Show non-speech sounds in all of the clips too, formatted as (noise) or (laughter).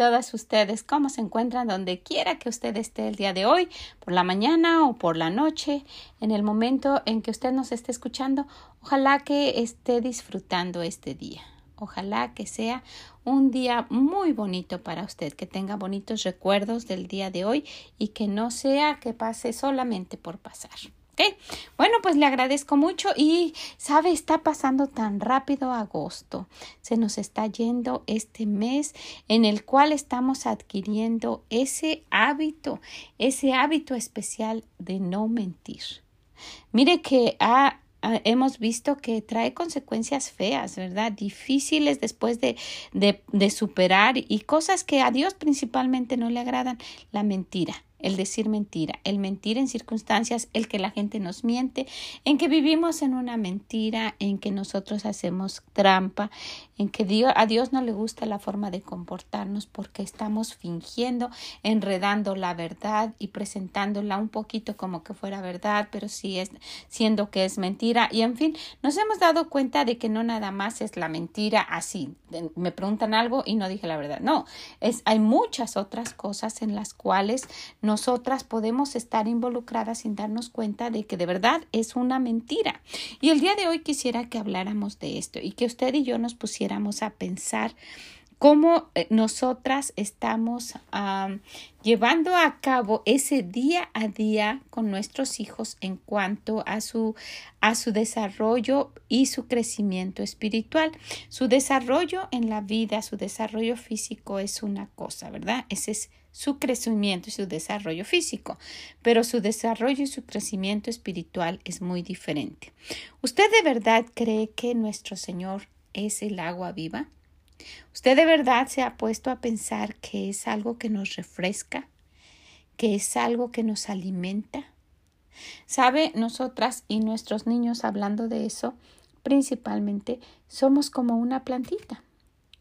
Todas ustedes, ¿cómo se encuentran donde quiera que usted esté el día de hoy, por la mañana o por la noche, en el momento en que usted nos esté escuchando? Ojalá que esté disfrutando este día. Ojalá que sea un día muy bonito para usted, que tenga bonitos recuerdos del día de hoy y que no sea que pase solamente por pasar. Bueno, pues le agradezco mucho y, sabe, está pasando tan rápido agosto. Se nos está yendo este mes en el cual estamos adquiriendo ese hábito, ese hábito especial de no mentir. Mire que hemos visto que trae consecuencias feas, ¿verdad? Difíciles después de, de, de superar y cosas que a Dios principalmente no le agradan, la mentira el decir mentira, el mentir en circunstancias, el que la gente nos miente, en que vivimos en una mentira, en que nosotros hacemos trampa, en que Dios, a Dios no le gusta la forma de comportarnos porque estamos fingiendo, enredando la verdad y presentándola un poquito como que fuera verdad, pero sí es siendo que es mentira. Y en fin, nos hemos dado cuenta de que no nada más es la mentira así. Me preguntan algo y no dije la verdad. No, es, hay muchas otras cosas en las cuales nosotras podemos estar involucradas sin darnos cuenta de que de verdad es una mentira. Y el día de hoy quisiera que habláramos de esto y que usted y yo nos pusiéramos a pensar cómo eh, nosotras estamos llevando a cabo ese día a día con nuestros hijos en cuanto a su, a su desarrollo y su crecimiento espiritual. Su desarrollo en la vida, su desarrollo físico es una cosa, ¿verdad? Ese es su crecimiento y su desarrollo físico, pero su desarrollo y su crecimiento espiritual es muy diferente. ¿Usted de verdad cree que nuestro Señor es el agua viva? ¿Usted de verdad se ha puesto a pensar que es algo que nos refresca, que es algo que nos alimenta? ¿Sabe? Nosotras y nuestros niños hablando de eso, principalmente somos como una plantita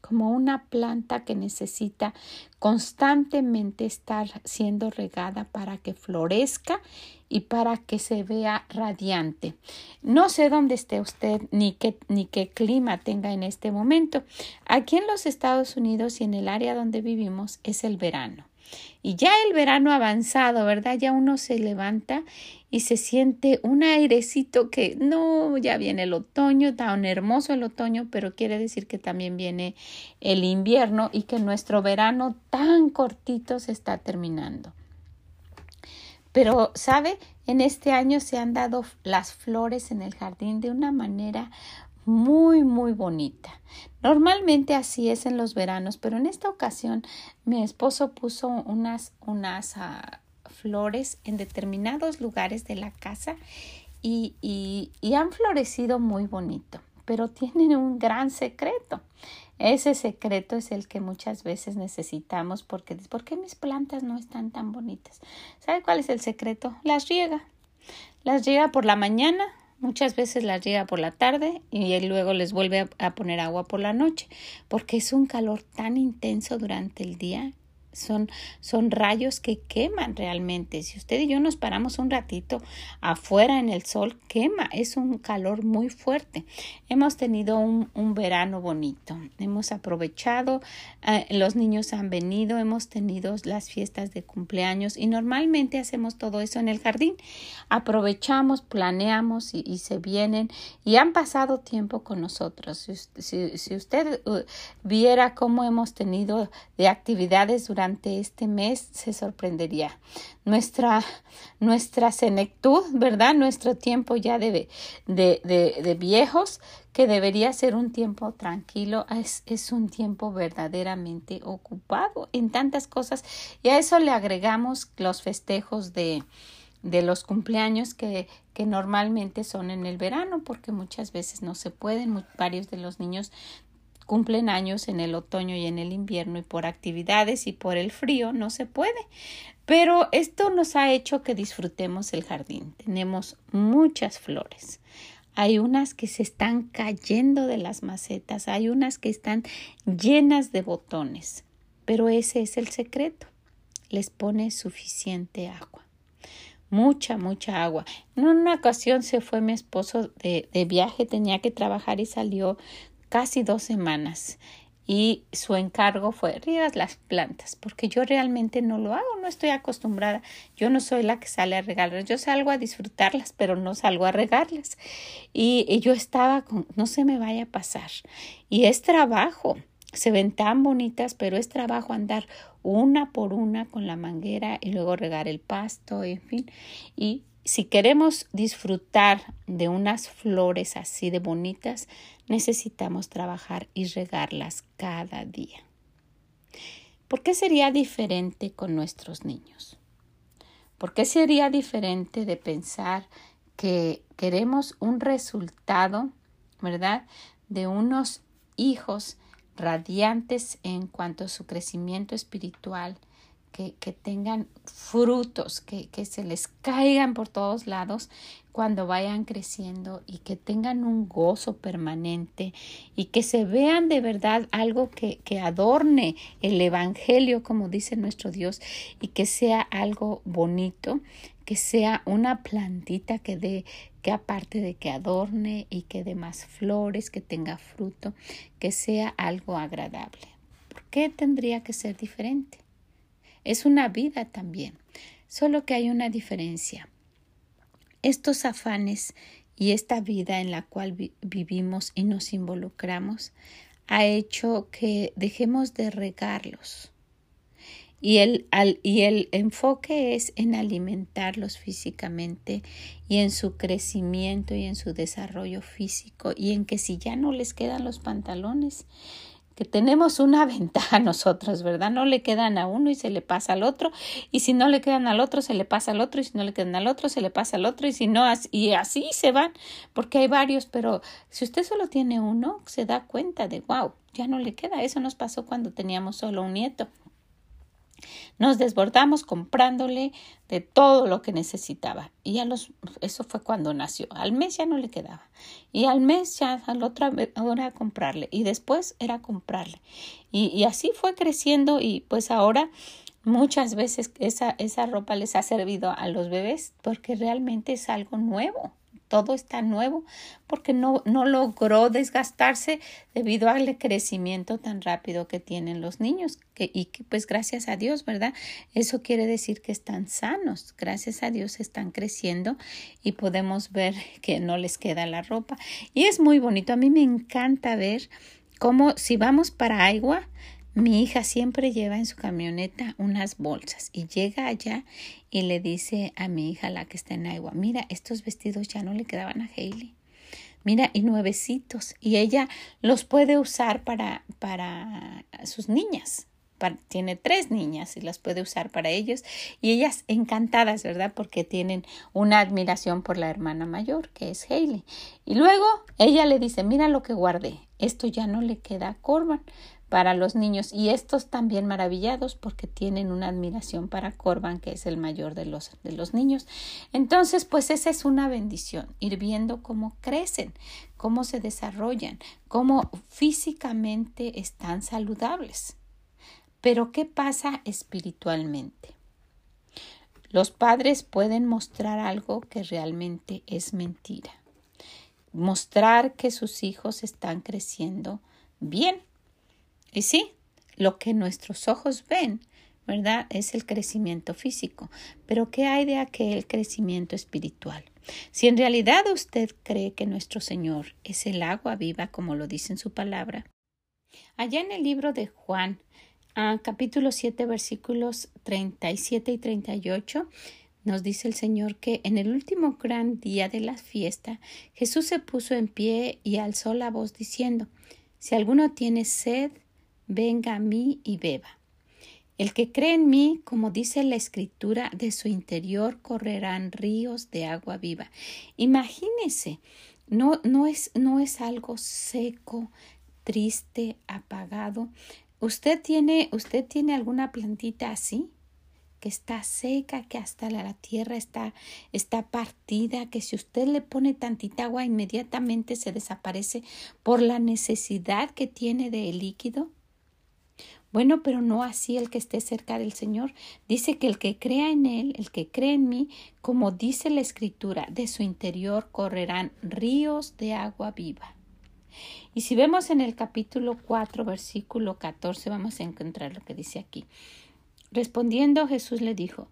como una planta que necesita constantemente estar siendo regada para que florezca y para que se vea radiante. No sé dónde esté usted ni qué, ni qué clima tenga en este momento. Aquí en los Estados Unidos y en el área donde vivimos es el verano. Y ya el verano avanzado, ¿verdad? Ya uno se levanta y se siente un airecito que no, ya viene el otoño, tan hermoso el otoño, pero quiere decir que también viene el invierno y que nuestro verano tan cortito se está terminando. Pero, ¿sabe? En este año se han dado las flores en el jardín de una manera muy, muy bonita. Normalmente así es en los veranos, pero en esta ocasión mi esposo puso unas, unas ah, flores en determinados lugares de la casa y, y, han florecido muy bonito, pero tienen un gran secreto. Ese secreto es el que muchas veces necesitamos porque ¿por qué mis plantas no están tan bonitas? ¿Sabe cuál es el secreto? Las riega. Las riega por la mañana, Muchas veces las llega por la tarde y luego les vuelve a, poner agua por la noche, porque es un calor tan intenso durante el día son, son rayos que queman realmente. Si usted y yo nos paramos un ratito afuera en el sol, quema, es un calor muy fuerte. Hemos tenido un, un verano bonito, hemos aprovechado, eh, los niños han venido, hemos tenido las fiestas de cumpleaños y normalmente hacemos todo eso en el jardín. Aprovechamos, planeamos y, se vienen y han pasado tiempo con nosotros. Si, si, usted uh, viera cómo hemos tenido de actividades durante este mes se sorprendería. Nuestra, nuestra senectud, ¿verdad? Nuestro tiempo ya de, de, de, viejos, que debería ser un tiempo tranquilo, es, es un tiempo verdaderamente ocupado en tantas cosas. Y a eso le agregamos los festejos de, de los cumpleaños que, que normalmente son en el verano porque muchas veces no se pueden varios de los niños cumplen años en el otoño y en el invierno y por actividades y por el frío no se puede. Pero esto nos ha hecho que disfrutemos el jardín. Tenemos muchas flores. Hay unas que se están cayendo de las macetas, hay unas que están llenas de botones. Pero ese es el secreto. Les pone suficiente agua. Mucha, mucha agua. En una ocasión se fue mi esposo de, de viaje, tenía que trabajar y salió casi dos semanas y su encargo fue riegas las plantas, porque yo realmente no lo hago, no estoy acostumbrada. Yo no soy la que sale a regarlas, yo salgo a disfrutarlas, pero no salgo a regarlas. Y, yo estaba con, no se me vaya a pasar. Y es trabajo, se ven tan bonitas, pero es trabajo andar una por una con la manguera y luego regar el pasto, en fin. Y si queremos disfrutar de unas flores así de bonitas, necesitamos trabajar y regarlas cada día. ¿Por qué sería diferente con nuestros niños? ¿Por qué sería diferente de pensar que queremos un resultado, ¿verdad? De unos hijos radiantes en cuanto a su crecimiento espiritual, que, que tengan frutos, que, que se les caigan por todos lados cuando vayan creciendo y que tengan un gozo permanente y que se vean de verdad algo que, que adorne el Evangelio, como dice nuestro Dios, y que sea algo bonito, que sea una plantita que dé, que aparte de que adorne y que dé más flores, que tenga fruto, que sea algo agradable. ¿Por qué tendría que ser diferente? Es una vida también, solo que hay una diferencia. Estos afanes y esta vida en la cual vivimos y nos involucramos ha hecho que dejemos de regarlos. Y el, y el enfoque es en alimentarlos físicamente y en su crecimiento y en su desarrollo físico y en que si ya no les quedan los pantalones, que tenemos una (laughs) ventaja nosotros, ¿verdad? No le quedan a uno y se le pasa al otro, y si no le quedan al otro, se le pasa al otro, y si no le quedan al otro, se le pasa al otro, y si no, y así se van, porque hay varios, pero si usted solo tiene uno, se da cuenta de, wow, ya no le queda. Eso nos pasó cuando teníamos solo un nieto. Nos desbordamos comprándole de todo lo que necesitaba. Y ya los, eso fue cuando nació. Al mes ya no le quedaba. Y al mes ya al otra hora comprarle. Y después era comprarle. Y, y así fue creciendo y pues ahora muchas veces esa, esa ropa les ha servido a los bebés porque realmente es algo nuevo todo está nuevo porque no, no logró desgastarse debido al crecimiento tan rápido que tienen los niños y que pues gracias a Dios, ¿verdad? Eso quiere decir que están sanos, gracias a Dios están creciendo y podemos ver (laughs) que no les queda la ropa. Y es muy bonito, a mí me encanta ver cómo si vamos para agua mi hija siempre lleva en su camioneta unas bolsas y llega allá y le dice a mi hija, la que está en agua, mira, estos vestidos ya no le quedaban a Hailey. Mira, y nuevecitos. Y ella los puede usar para, para sus niñas. tiene tres niñas y las puede usar para ellos. Y ellas encantadas, ¿verdad? Porque tienen una admiración por la hermana mayor, que es Hailey. Y luego ella le dice, mira lo que guardé. Esto ya no le queda a Corban para los niños y estos también maravillados porque tienen una admiración para Corban que es el mayor de los de los niños. Entonces pues esa es una bendición ir viendo cómo crecen cómo se desarrollan cómo físicamente están saludables. Pero qué pasa espiritualmente los padres pueden mostrar algo que realmente es mentira. Mostrar que sus hijos están creciendo bien y sí, lo que nuestros ojos ven, ¿verdad? Es el crecimiento físico. Pero ¿qué hay de aquel crecimiento espiritual? Si en realidad usted cree que nuestro Señor es el agua viva, como lo dice en su palabra, allá en el libro de Juan, capítulo 7, versículos 37 y 38, nos dice el Señor que en el último gran día de la fiesta, Jesús se puso en pie y alzó la voz diciendo, Si alguno tiene sed, venga a mí y beba. El que cree en mí, como dice la escritura, de su interior correrán ríos de agua viva. Imagínese, no, no, es, no es algo seco, triste, apagado. ¿Usted tiene, usted tiene alguna plantita así? que está seca, que hasta la tierra está, está partida, que si usted le pone tantita agua inmediatamente se desaparece por la necesidad que tiene de líquido. Bueno, pero no así el que esté cerca del Señor. Dice que el que crea en Él, el que cree en mí, como dice la Escritura, de su interior correrán ríos de agua viva. Y si vemos en el capítulo 4, versículo 14, vamos a encontrar lo que dice aquí. Respondiendo Jesús le dijo,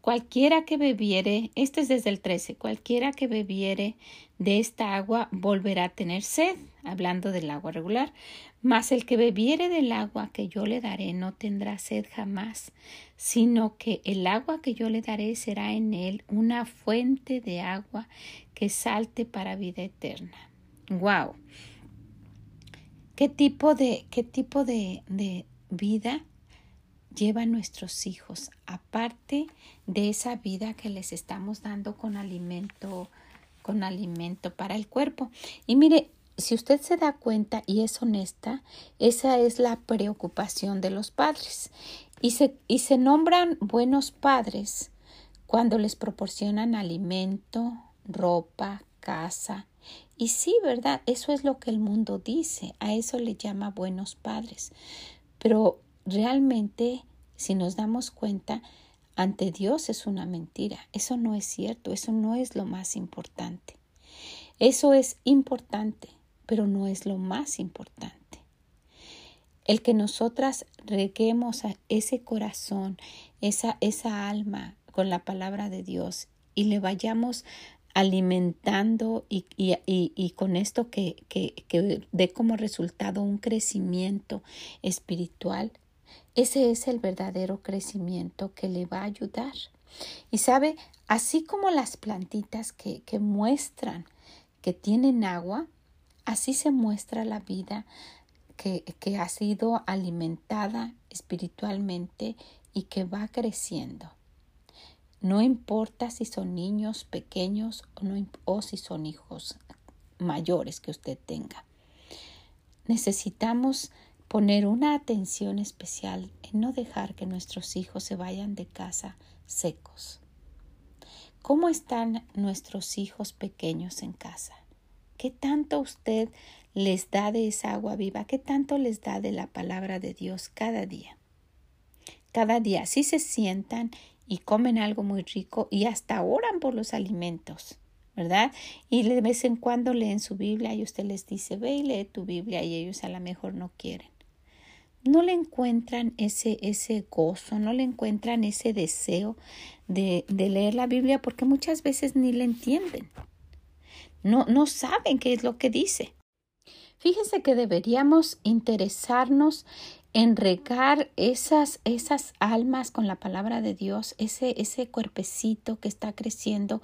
Cualquiera que bebiere, este es desde el 13, cualquiera que bebiere de esta agua volverá a tener sed, hablando del agua regular, mas el que bebiere del agua que yo le daré no tendrá sed jamás, sino que el agua que yo le daré será en él una fuente de agua que salte para vida eterna. Wow. ¿Qué tipo de, qué tipo de, de vida llevan nuestros hijos, aparte de esa vida que les estamos dando con alimento, con alimento para el cuerpo. Y mire, si usted se da cuenta y es honesta, esa es la preocupación de los padres. Y se, y se nombran buenos padres cuando les proporcionan alimento, ropa, casa. Y sí, ¿verdad? Eso es lo que el mundo dice. A eso le llama buenos padres. Pero realmente, si nos damos cuenta, ante Dios es una mentira. Eso no es cierto, eso no es lo más importante. Eso es importante, pero no es lo más importante. El que nosotras reguemos a ese corazón, esa, esa alma con la palabra de Dios y le vayamos alimentando y, y, y, con esto que, que, que dé como resultado un crecimiento espiritual, ese es el verdadero crecimiento que le va a ayudar. Y sabe, así como las plantitas que, que muestran que tienen agua, así se muestra la vida que, que ha sido alimentada espiritualmente y que va creciendo. No importa si son niños pequeños o, no, o si son hijos mayores que usted tenga. Necesitamos poner una atención especial en no dejar que nuestros hijos se vayan de casa secos. ¿Cómo están nuestros hijos pequeños en casa? ¿Qué tanto usted les da de esa agua viva? ¿Qué tanto les da de la palabra de Dios cada día? Cada día, si se sientan y comen algo muy rico y hasta oran por los alimentos. ¿verdad? Y de vez en cuando leen su Biblia y usted les dice, ve y lee tu Biblia y ellos a lo mejor no quieren no le encuentran ese, ese gozo, no le encuentran ese deseo de, de leer la Biblia porque muchas veces ni le entienden. No, no saben qué es lo que dice. Fíjense que deberíamos interesarnos en regar esas, esas almas con la palabra de Dios, ese, ese cuerpecito que está creciendo,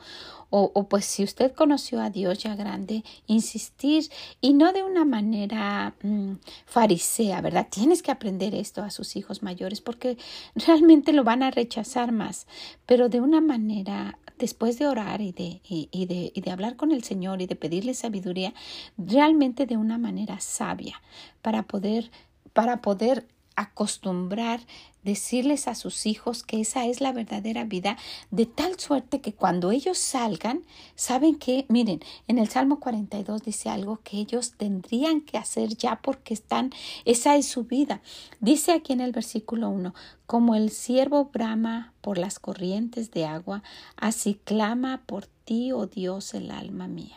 o, o, pues si usted conoció a Dios ya grande, insistir y no de una manera mm, farisea, ¿verdad? Tienes que aprender esto a sus hijos mayores porque realmente lo van a rechazar más, pero de una manera después de orar y de, y, de, y de hablar con el Señor y de pedirle sabiduría, realmente de una manera sabia para poder para poder acostumbrar, decirles a sus hijos que esa es la verdadera vida, de tal suerte que cuando ellos salgan, saben que, miren, en el Salmo 42 dice algo que ellos tendrían que hacer ya porque están, esa es su vida. Dice aquí en el versículo 1, como el siervo brama por las corrientes de agua, así clama por ti, oh Dios, el alma mía.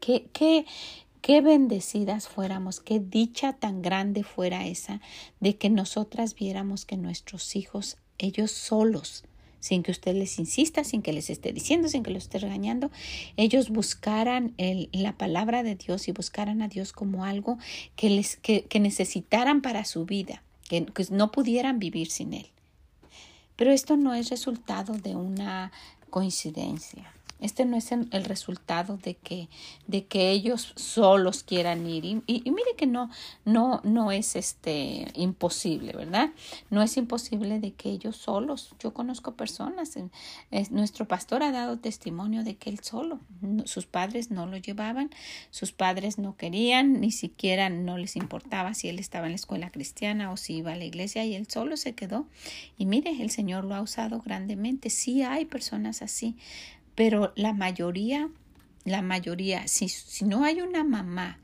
¿Qué, qué, Qué bendecidas fuéramos, qué dicha tan grande fuera esa de que nosotras viéramos que nuestros hijos, ellos solos, sin que usted les insista, sin que les esté diciendo, sin que los esté regañando, ellos buscaran la palabra de Dios y buscaran a Dios como algo que, les, que, necesitaran para su vida, que no pudieran vivir sin Él. Pero esto no es resultado de una coincidencia. Este no es el resultado de que, de que ellos solos quieran ir. Y, y, mire que no, no, no es este imposible, ¿verdad? No es imposible de que ellos solos. Yo conozco personas. nuestro pastor ha dado testimonio de que él solo. sus padres no lo llevaban, sus padres no querían, ni siquiera no les importaba si él estaba en la escuela cristiana o si iba a la iglesia y él solo se quedó. Y mire, el Señor lo ha usado grandemente. Sí hay personas así pero la mayoría, la mayoría, si, si no hay una mamá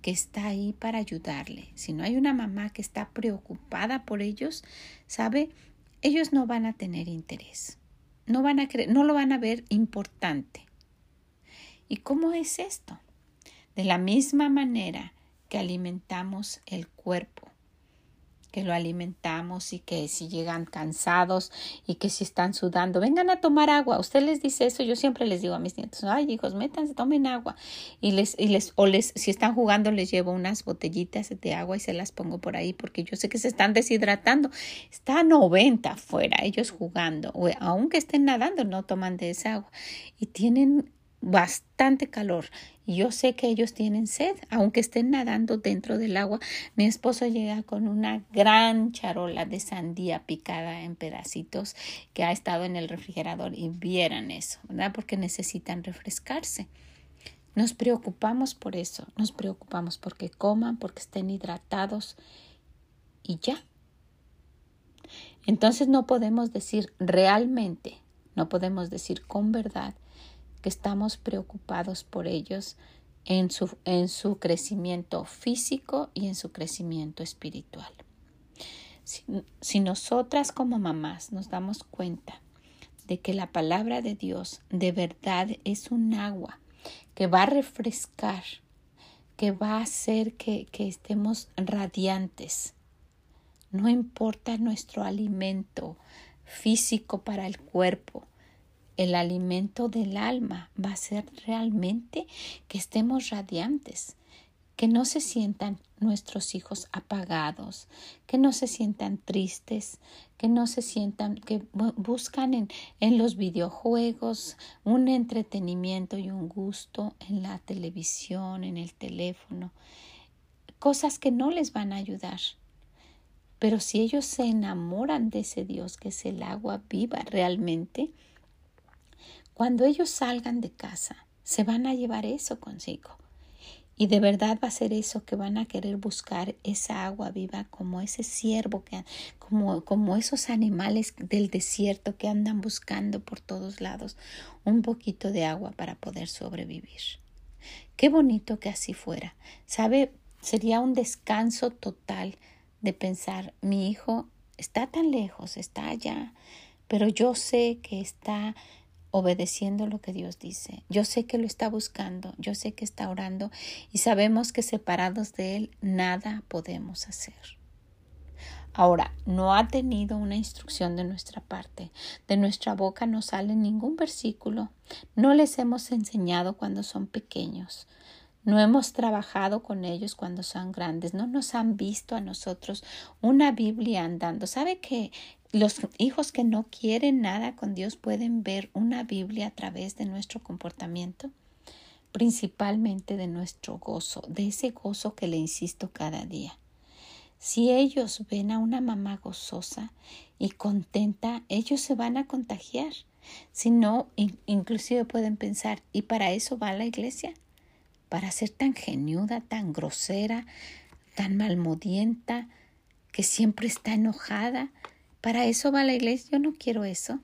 que está ahí para ayudarle, si no hay una mamá que está preocupada por ellos, ¿sabe? Ellos no van a tener interés. No van a no lo van a ver importante. ¿Y cómo es esto? De la misma manera que alimentamos el cuerpo que lo alimentamos y que si llegan cansados y que si están sudando, vengan a tomar agua. Usted les dice eso, yo siempre les digo a mis nietos, ay hijos, métanse, tomen agua. Y les, y les, o les, si están jugando, les llevo unas botellitas de agua y se las pongo por ahí porque yo sé que se están deshidratando. Está a 90 afuera, ellos jugando, o aunque estén nadando, no toman de esa agua. Y tienen bastante calor. Yo sé que ellos tienen sed, aunque estén nadando dentro del agua. Mi esposo llega con una gran charola de sandía picada en pedacitos que ha estado en el refrigerador y vieran eso, ¿verdad? Porque necesitan refrescarse. Nos preocupamos por eso, nos preocupamos porque coman, porque estén hidratados y ya. Entonces no podemos decir realmente, no podemos decir con verdad que estamos preocupados por ellos en su, en su crecimiento físico y en su crecimiento espiritual. Si, nosotras como mamás nos damos cuenta de que la palabra de Dios de verdad es un agua que va a refrescar, que va a hacer que, que estemos radiantes, no importa nuestro alimento físico para el cuerpo, el alimento del alma va a ser realmente que estemos radiantes, que no se sientan nuestros hijos apagados, que no se sientan tristes, que no se sientan, que buscan en, en los videojuegos un entretenimiento y un gusto en la televisión, en el teléfono, cosas que no les van a ayudar. Pero si ellos se enamoran de ese Dios que es el agua viva realmente, cuando ellos salgan de casa, se van a llevar eso consigo. Y de verdad va a ser eso que van a querer buscar esa agua viva como ese ciervo, que, como, como esos animales del desierto que andan buscando por todos lados un poquito de agua para poder sobrevivir. Qué bonito que así fuera. ¿Sabe? Sería un descanso total de pensar, mi hijo está tan lejos, está allá, pero yo sé que está obedeciendo lo que Dios dice. Yo sé que lo está buscando, yo sé que está orando y sabemos que separados de Él nada podemos hacer. Ahora, no ha tenido una instrucción de nuestra parte. De nuestra boca no sale ningún versículo. No les hemos enseñado cuando son pequeños. No hemos trabajado con ellos cuando son grandes. No nos han visto a nosotros una Biblia andando. ¿Sabe que los hijos que no quieren nada con Dios pueden ver una Biblia a través de nuestro comportamiento, principalmente de nuestro gozo, de ese gozo que le insisto cada día. Si ellos ven a una mamá gozosa y contenta, ellos se van a contagiar. Si no, inclusive pueden pensar, ¿y para eso va la iglesia? ¿Para ser tan geniuda, tan grosera, tan malmodienta, que siempre está enojada? Para eso va la iglesia. Yo no quiero eso.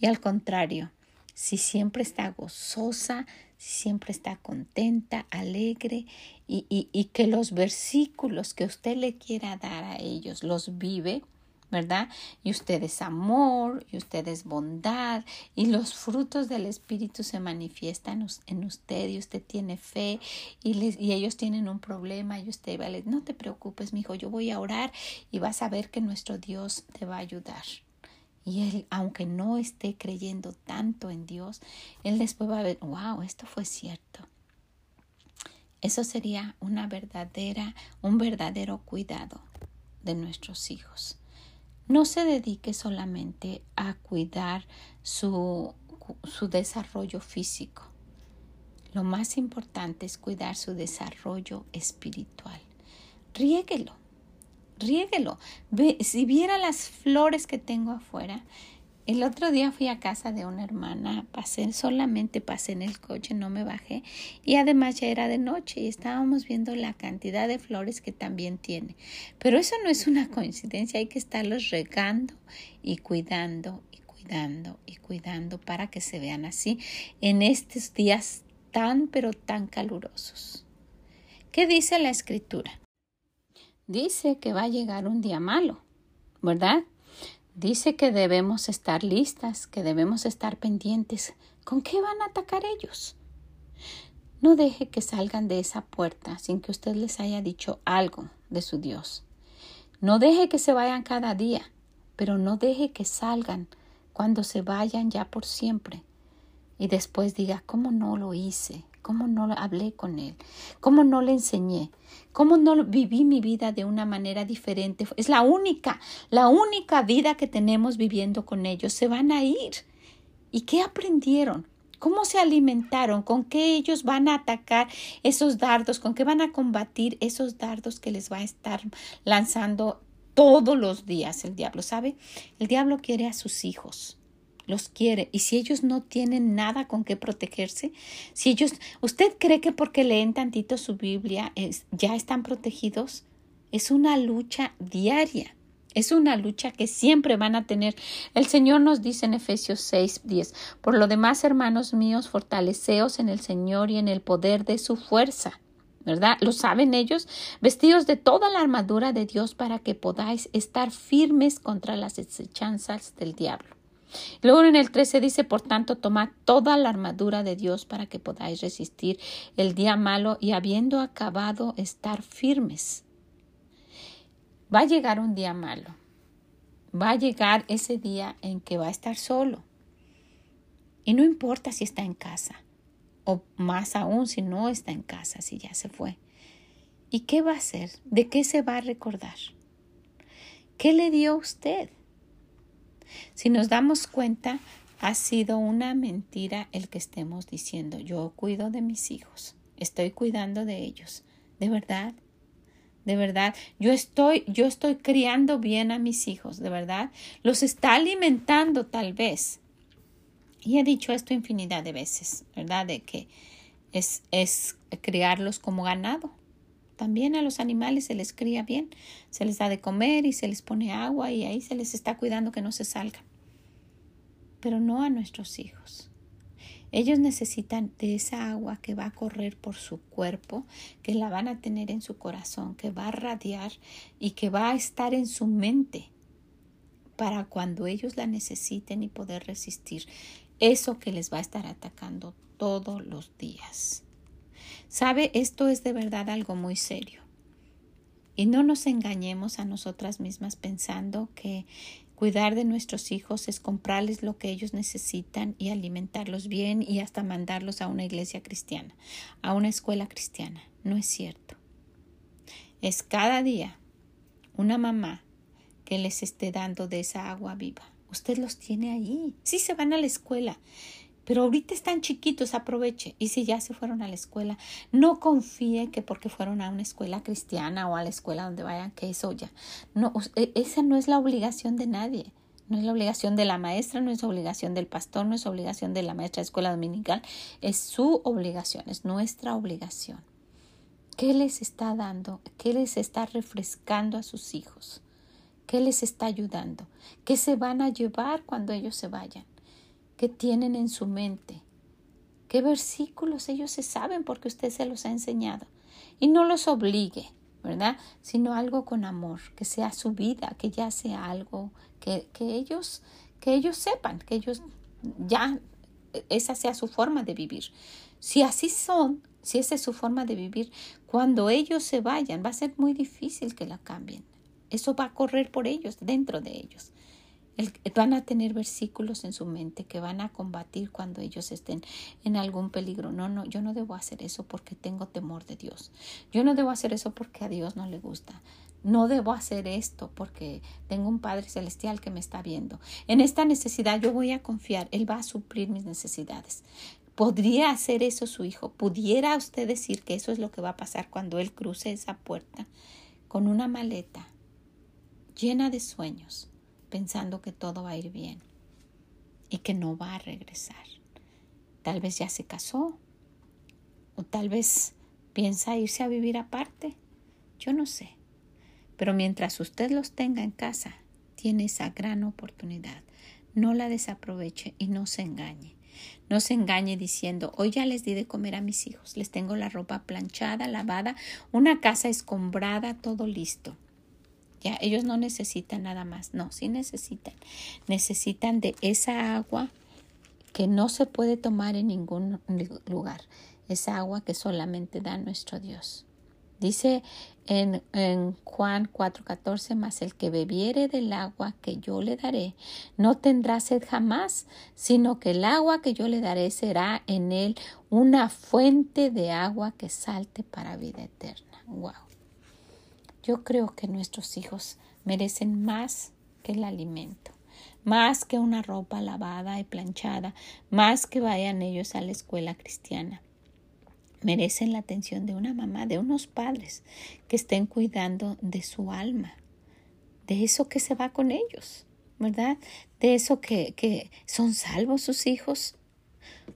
Y al contrario, si siempre está gozosa, si siempre está contenta, alegre y, y, y, que los versículos que usted le quiera dar a ellos los vive, ¿verdad? Y usted es amor, y usted es bondad, y los frutos del Espíritu se manifiestan en usted, y usted tiene fe, y, ellos tienen un problema, y usted va decir, no te preocupes, mi hijo, yo voy a orar, y vas a ver que nuestro Dios te va a ayudar. Y él, aunque no esté creyendo tanto en Dios, él después va a ver, wow, esto fue cierto. Eso sería una verdadera, un verdadero cuidado de nuestros hijos no se dedique solamente a cuidar su su desarrollo físico. Lo más importante es cuidar su desarrollo espiritual. Riéguelo, riéguelo. si viera las flores que tengo afuera, el otro día fui a casa de una hermana, pasé, solamente pasé en el coche, no me bajé y además ya era de noche y estábamos viendo la cantidad de flores que también tiene. Pero eso no es una coincidencia, hay que estarlos regando y cuidando y cuidando y cuidando para que se vean así en estos días tan pero tan calurosos. ¿Qué dice la escritura? Dice que va a llegar un día malo, ¿verdad? Dice que debemos estar listas, que debemos estar pendientes. ¿Con qué van a atacar ellos? No deje que salgan de esa puerta sin que usted les haya dicho algo de su Dios. No deje que se vayan cada día, pero no deje que salgan cuando se vayan ya por siempre. Y después diga, ¿cómo no lo hice? ¿Cómo no hablé con él? ¿Cómo no le enseñé? ¿Cómo no viví mi vida de una manera diferente? Es la única, la única vida que tenemos viviendo con ellos. Se van a ir. ¿Y qué aprendieron? ¿Cómo se alimentaron? ¿Con qué ellos van a atacar esos dardos? ¿Con qué van a combatir esos dardos que les va a estar lanzando todos los días el diablo? ¿Sabe? El diablo quiere a sus hijos los quiere. Y si ellos no tienen nada con qué protegerse, si ellos, ¿usted cree que porque leen tantito su Biblia es, ya están protegidos? Es una lucha diaria. Es una lucha que siempre van a tener. El Señor nos dice en Efesios 6, 10, Por lo demás, hermanos míos, fortaleceos en el Señor y en el poder de su fuerza. ¿Verdad? ¿Lo saben ellos? Vestidos de toda la armadura de Dios para que podáis estar firmes contra las desechanzas del diablo. Luego en el 13 dice, por tanto, tomad toda la armadura de Dios para que podáis resistir el día malo y habiendo acabado estar firmes. Va a llegar un día malo. Va a llegar ese día en que va a estar solo. Y no importa si está en casa, o más aún si no está en casa, si ya se fue. ¿Y qué va a hacer? ¿De qué se va a recordar? ¿Qué le dio a usted? Si nos damos cuenta, ha sido una mentira el que estemos diciendo yo cuido de mis hijos, estoy cuidando de ellos. ¿De verdad? De verdad, yo estoy, yo estoy criando bien a mis hijos, de verdad. Los está alimentando tal vez. Y he dicho esto infinidad de veces, ¿verdad? De que es, es criarlos como ganado. También a los animales se les cría bien, se les da de comer y se les pone agua y ahí se les está cuidando que no se salgan. Pero no a nuestros hijos. Ellos necesitan de esa agua que va a correr por su cuerpo, que la van a tener en su corazón, que va a radiar y que va a estar en su mente para cuando ellos la necesiten y poder resistir eso que les va a estar atacando todos los días. Sabe, esto es de verdad algo muy serio. Y no nos engañemos a nosotras mismas pensando que cuidar de nuestros hijos es comprarles lo que ellos necesitan y alimentarlos bien y hasta mandarlos a una iglesia cristiana, a una escuela cristiana. No es cierto. Es cada día una mamá que les esté dando de esa agua viva. Usted los tiene ahí. Sí se van a la escuela, pero ahorita están chiquitos, aproveche. Y si ya se fueron a la escuela, no confíe que porque fueron a una escuela cristiana o a la escuela donde vayan, que eso ya. No, e, esa no es la obligación de nadie. No es la obligación de la maestra, no es obligación del pastor, no es obligación de la maestra de escuela dominical. Es su obligación, es nuestra obligación. ¿Qué les está dando? ¿Qué les está refrescando a sus hijos? ¿Qué les está ayudando? ¿Qué se van a llevar cuando ellos se vayan? ¿Qué tienen en su mente? ¿Qué versículos ellos se saben porque usted se los ha enseñado? Y no los obligue, ¿verdad? Sino algo con amor, que sea su vida, que ya sea algo que, que ellos, que ellos sepan, que ellos ya esa sea su forma de vivir. Si así son, si esa es su forma de vivir, cuando ellos se vayan, va a ser muy difícil que la cambien. Eso va a correr por ellos, dentro de ellos van a tener versículos en su mente que van a combatir cuando ellos estén en algún peligro. No, no, yo no debo hacer eso porque tengo temor de Dios. Yo no debo hacer eso porque a Dios no le gusta. no debo hacer esto porque tengo un Padre Celestial que me está viendo. En esta necesidad yo voy a confiar, Él va a suplir mis necesidades. ¿Podría hacer eso su hijo? ¿Pudiera usted decir que eso es lo que va a pasar cuando Él cruce esa puerta con una maleta llena de sueños, pensando que todo va a ir bien y que no va a regresar? Tal vez ya se casó o tal vez piensa irse a vivir aparte. Yo no sé. Pero mientras usted los tenga en casa, tiene esa gran oportunidad. No la desaproveche y no se engañe. No se engañe diciendo, hoy ya les di de comer a mis hijos, les tengo la ropa planchada, lavada, una casa escombrada, todo listo. Ya, ellos no necesitan nada más, no, sí necesitan. Necesitan de esa agua que no se puede tomar en ningún lugar, esa agua que solamente da nuestro Dios. Dice en, en Juan 4:14, mas el que bebiere del agua que yo le daré, no tendrá sed jamás, sino que el agua que yo le daré será en él una fuente de agua que salte para vida eterna. Wow. Yo creo que nuestros hijos merecen más que el alimento más que una ropa lavada y planchada, más que vayan ellos a la escuela cristiana merecen la atención de una mamá, de unos padres que estén cuidando de su alma, de eso que se va con ellos, ¿verdad? De eso que, que son salvos sus hijos.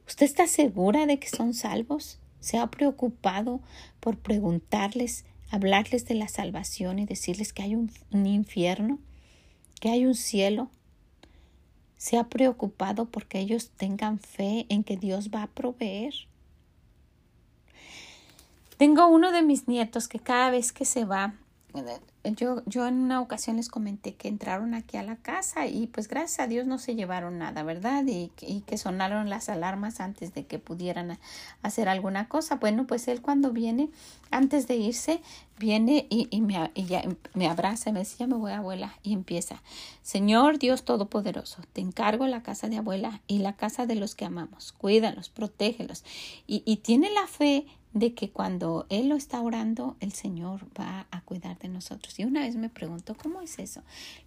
¿Usted está segura de que son salvos? ¿Se ha preocupado por preguntarles, hablarles de la salvación y decirles que hay un, un infierno, que hay un cielo? ¿Se ha preocupado porque ellos tengan fe en que Dios va a proveer? Tengo uno de mis nietos que cada vez que se va, yo, yo en una ocasión les comenté que entraron aquí a la casa y pues gracias a Dios no se llevaron nada, ¿verdad? Y, que sonaron las alarmas antes de que pudieran hacer alguna cosa. Bueno, pues él cuando viene, antes de irse, viene y, me, y me abraza y me dice, ya me voy abuela. Y empieza, Señor Dios Todopoderoso, te encargo la casa de abuela y la casa de los que amamos. Cuídalos, protégelos. Y, y tiene la fe de que cuando Él lo está orando, el Señor va a cuidar de nosotros. Y una vez me preguntó, ¿cómo es eso?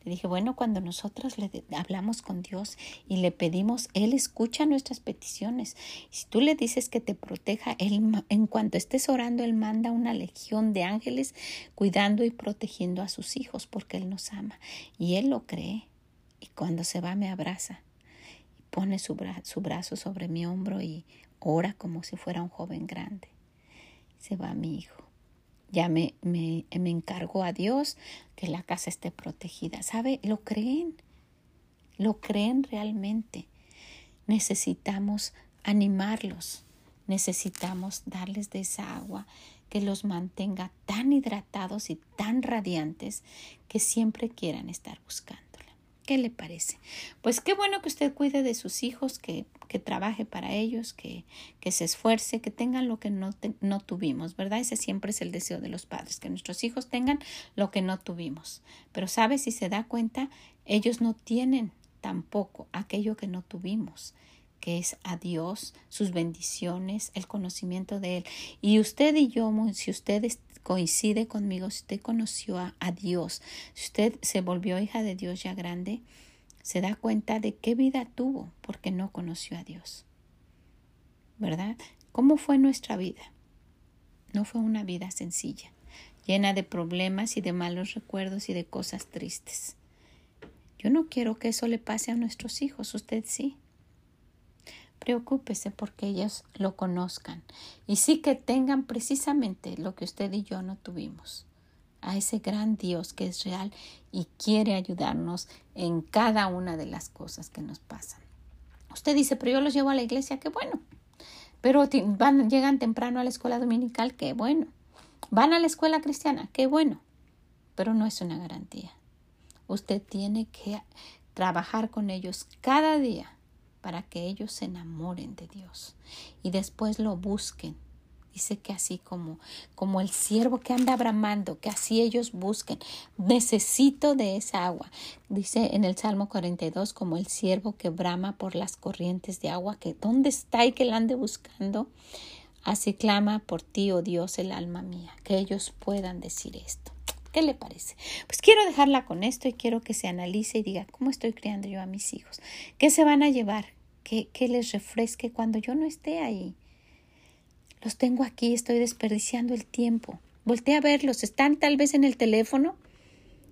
Le dije, bueno, cuando nosotros le hablamos con Dios y le pedimos, Él escucha nuestras peticiones. Si tú le dices que te proteja, Él, en cuanto estés orando, Él manda una legión de ángeles cuidando y protegiendo a sus hijos porque Él nos ama. Y Él lo cree. Y cuando se va, me abraza y pone su, su brazo sobre mi hombro y ora como si fuera un joven grande se va mi hijo. Ya me, me, me encargo a Dios que la casa esté protegida. ¿Sabe? Lo creen. Lo creen realmente. Necesitamos animarlos. Necesitamos darles de esa agua que los mantenga tan hidratados y tan radiantes que siempre quieran estar buscando. ¿Qué le parece? Pues qué bueno que usted cuide de sus hijos, que, que trabaje para ellos, que, que, se esfuerce, que tengan lo que no, no tuvimos, ¿verdad? Ese siempre es el deseo de los padres, que nuestros hijos tengan lo que no tuvimos. Pero sabe, si se da cuenta, ellos no tienen tampoco aquello que no tuvimos que es a Dios, sus bendiciones, el conocimiento de Él. Y usted y yo, si usted coincide conmigo, si usted conoció a, Dios, si usted se volvió hija de Dios ya grande, se da cuenta de qué vida tuvo porque no conoció a Dios. ¿Verdad? ¿Cómo fue nuestra vida? No fue una vida sencilla, llena de problemas y de malos recuerdos y de cosas tristes. Yo no quiero que eso le pase a nuestros hijos, usted sí. Preocúpese porque ellos lo conozcan y sí que tengan precisamente lo que usted y yo no tuvimos, a ese gran Dios que es real y quiere ayudarnos en cada una de las cosas que nos pasan. Usted dice, pero yo los llevo a la iglesia, qué bueno. Pero van, llegan temprano a la escuela dominical, qué bueno. Van a la escuela cristiana, qué bueno. Pero no es una garantía. Usted tiene que trabajar con ellos cada día para que ellos se enamoren de Dios y después lo busquen. Dice que así como, como el siervo que anda bramando, que así ellos busquen. Necesito de esa agua. Dice en el Salmo 42, como el siervo que brama por las corrientes de agua, que dónde está y que la ande buscando. Así clama por ti, oh Dios, el alma mía, que ellos puedan decir esto ¿Qué le parece? Pues quiero dejarla con esto y quiero que se analice y diga cómo estoy criando yo a mis hijos, qué se van a llevar, qué les refresque cuando yo no esté ahí. Los tengo aquí, estoy desperdiciando el tiempo. Volté a verlos, están tal vez en el teléfono,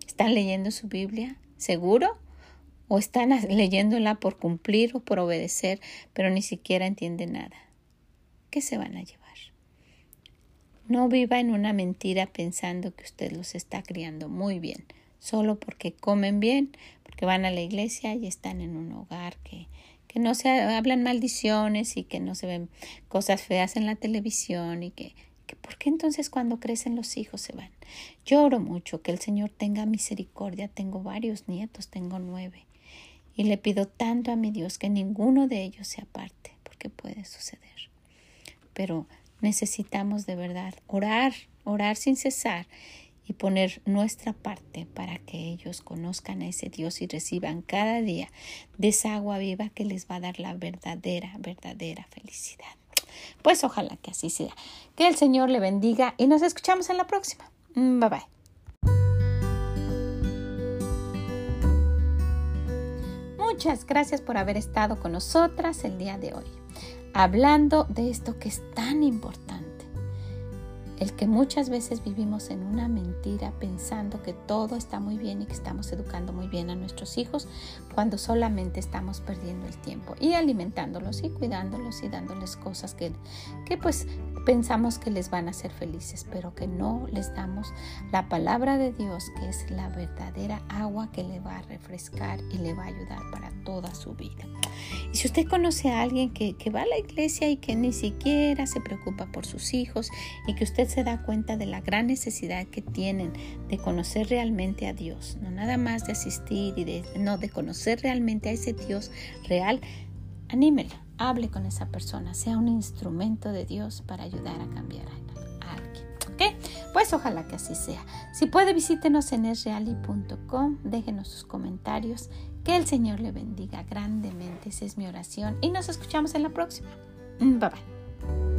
están leyendo su Biblia, seguro, o están leyéndola por cumplir o por obedecer, pero ni siquiera entienden nada. ¿Qué se van a llevar? No viva en una mentira pensando que usted los está criando muy bien, solo porque comen bien, porque van a la iglesia y están en un hogar que, que no se hablan maldiciones y que no se ven cosas feas en la televisión y que, ¿por qué entonces cuando crecen los hijos se van? Lloro mucho que el Señor tenga misericordia. Tengo varios nietos, tengo nueve. Y le pido tanto a mi Dios que ninguno de ellos se aparte, porque puede suceder. Pero necesitamos de verdad orar, orar sin cesar y poner nuestra parte para que ellos conozcan a ese Dios y reciban cada día de esa agua viva que les va a dar la verdadera, verdadera felicidad. Pues ojalá que así sea. Que el Señor le bendiga y nos escuchamos en la próxima. Mm, bye bye. Muchas gracias por haber estado con nosotras el día de hoy hablando de esto que es tan importante. El que muchas veces vivimos en una mentira pensando que todo está muy bien y que estamos educando muy bien a nuestros hijos cuando solamente estamos perdiendo el tiempo y alimentándolos y cuidándolos y dándoles cosas que, que pues pensamos que les van a hacer felices, pero que no les damos la palabra de Dios que es la verdadera agua que le va a refrescar y le va a ayudar para toda su vida. Y si usted conoce a alguien que, que va a la iglesia y que ni siquiera se preocupa por sus hijos y que usted se da cuenta de la gran necesidad que tienen de conocer realmente a Dios, no nada más de asistir y de no de conocer realmente a ese Dios real, anímela, hable con esa persona, sea un instrumento de Dios para ayudar a cambiar a alguien. ¿Ok? Pues ojalá que así sea. Si puede, visítenos en esreali.com, déjenos sus comentarios. Que el Señor le bendiga grandemente. Esa es mi oración. Y nos escuchamos en la próxima. Bye bye.